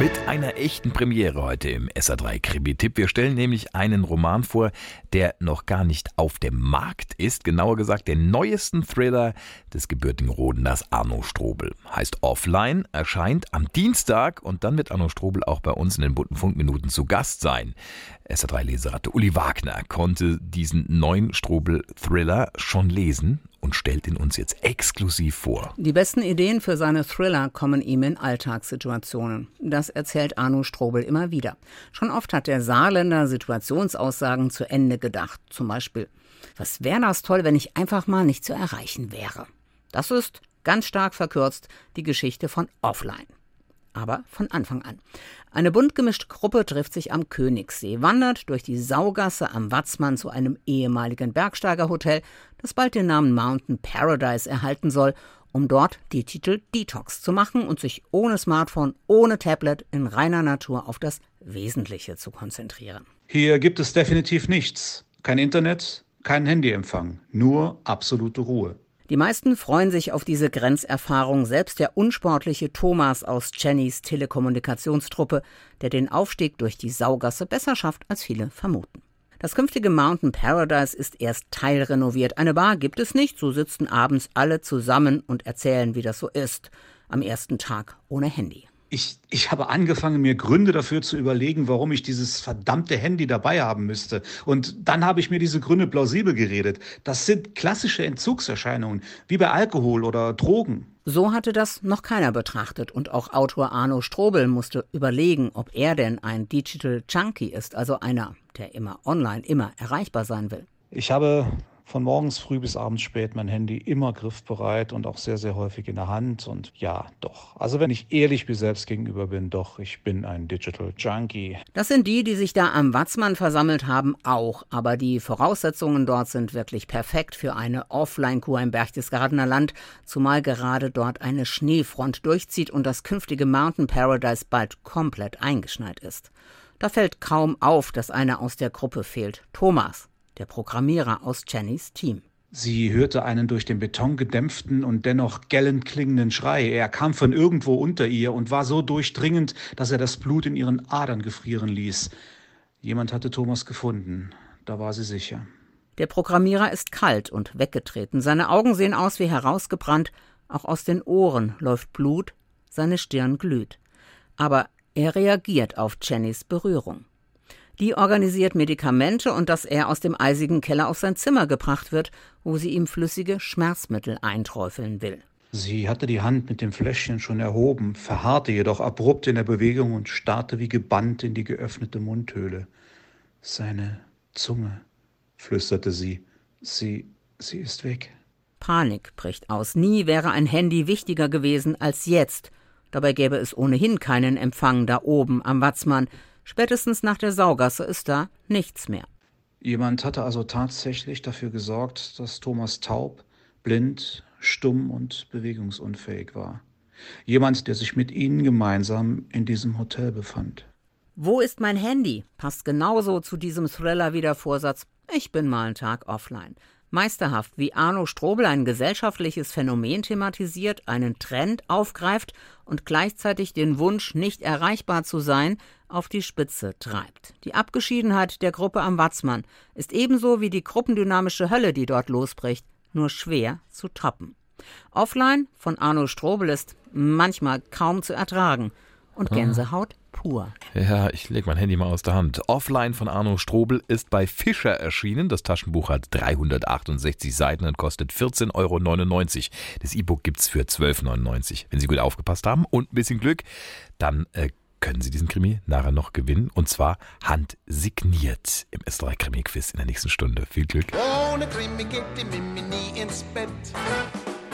Mit einer echten Premiere heute im SA3 Krimi-Tipp. Wir stellen nämlich einen Roman vor, der noch gar nicht auf dem Markt ist. Genauer gesagt, den neuesten Thriller des gebürtigen Rodeners Arno Strobel. Heißt Offline, erscheint am Dienstag und dann wird Arno Strobel auch bei uns in den bunten Funkminuten zu Gast sein. SA3-Leseratte Uli Wagner konnte diesen neuen Strobel-Thriller schon lesen und stellt ihn uns jetzt exklusiv vor. Die besten Ideen für seine Thriller kommen ihm in Alltagssituationen. Das erzählt Arno Strobel immer wieder. Schon oft hat der Saarländer Situationsaussagen zu Ende gedacht. Zum Beispiel, was wäre das toll, wenn ich einfach mal nicht zu erreichen wäre. Das ist, ganz stark verkürzt, die Geschichte von Offline aber von Anfang an. Eine bunt gemischte Gruppe trifft sich am Königssee, wandert durch die Saugasse am Watzmann zu einem ehemaligen Bergsteigerhotel, das bald den Namen Mountain Paradise erhalten soll, um dort die Titel Detox zu machen und sich ohne Smartphone, ohne Tablet in reiner Natur auf das Wesentliche zu konzentrieren. Hier gibt es definitiv nichts. Kein Internet, kein Handyempfang, nur absolute Ruhe. Die meisten freuen sich auf diese Grenzerfahrung, selbst der unsportliche Thomas aus Jennys Telekommunikationstruppe, der den Aufstieg durch die Saugasse besser schafft, als viele vermuten. Das künftige Mountain Paradise ist erst teilrenoviert. Eine Bar gibt es nicht, so sitzen abends alle zusammen und erzählen, wie das so ist. Am ersten Tag ohne Handy ich, ich habe angefangen, mir Gründe dafür zu überlegen, warum ich dieses verdammte Handy dabei haben müsste. Und dann habe ich mir diese Gründe plausibel geredet. Das sind klassische Entzugserscheinungen, wie bei Alkohol oder Drogen. So hatte das noch keiner betrachtet und auch Autor Arno Strobel musste überlegen, ob er denn ein Digital Junkie ist, also einer, der immer online, immer erreichbar sein will. Ich habe von morgens früh bis abends spät mein Handy immer griffbereit und auch sehr, sehr häufig in der Hand. Und ja, doch. Also wenn ich ehrlich mir selbst gegenüber bin, doch, ich bin ein Digital Junkie. Das sind die, die sich da am Watzmann versammelt haben, auch. Aber die Voraussetzungen dort sind wirklich perfekt für eine Offline-Kur im Berchtesgadener Land, zumal gerade dort eine Schneefront durchzieht und das künftige Mountain Paradise bald komplett eingeschneit ist. Da fällt kaum auf, dass einer aus der Gruppe fehlt. Thomas der Programmierer aus Jennys Team. Sie hörte einen durch den Beton gedämpften und dennoch gellend klingenden Schrei. Er kam von irgendwo unter ihr und war so durchdringend, dass er das Blut in ihren Adern gefrieren ließ. Jemand hatte Thomas gefunden, da war sie sicher. Der Programmierer ist kalt und weggetreten. Seine Augen sehen aus wie herausgebrannt, auch aus den Ohren läuft Blut, seine Stirn glüht. Aber er reagiert auf Jennys Berührung. Die organisiert Medikamente und dass er aus dem eisigen Keller auf sein Zimmer gebracht wird, wo sie ihm flüssige Schmerzmittel einträufeln will. Sie hatte die Hand mit dem Fläschchen schon erhoben, verharrte jedoch abrupt in der Bewegung und starrte wie gebannt in die geöffnete Mundhöhle. Seine Zunge, flüsterte sie. Sie, sie ist weg. Panik bricht aus. Nie wäre ein Handy wichtiger gewesen als jetzt. Dabei gäbe es ohnehin keinen Empfang da oben am Watzmann. Spätestens nach der Saugasse ist da nichts mehr. Jemand hatte also tatsächlich dafür gesorgt, dass Thomas taub, blind, stumm und bewegungsunfähig war. Jemand, der sich mit ihnen gemeinsam in diesem Hotel befand. Wo ist mein Handy? Passt genauso zu diesem Thriller wie der Vorsatz, ich bin mal einen Tag offline. Meisterhaft, wie Arno Strobel ein gesellschaftliches Phänomen thematisiert, einen Trend aufgreift und gleichzeitig den Wunsch, nicht erreichbar zu sein, auf die Spitze treibt. Die Abgeschiedenheit der Gruppe am Watzmann ist ebenso wie die gruppendynamische Hölle, die dort losbricht, nur schwer zu toppen. Offline von Arno Strobel ist manchmal kaum zu ertragen und ah. Gänsehaut pur. Ja, ich lege mein Handy mal aus der Hand. Offline von Arno Strobel ist bei Fischer erschienen. Das Taschenbuch hat 368 Seiten und kostet 14,99 Euro. Das E-Book gibt es für 12,99 Euro. Wenn Sie gut aufgepasst haben und ein bisschen Glück, dann äh, können Sie diesen Krimi nachher noch gewinnen. Und zwar handsigniert im Österreich Krimi-Quiz in der nächsten Stunde. Viel Glück. Ohne Krimi geht die Mimi nie ins Bett.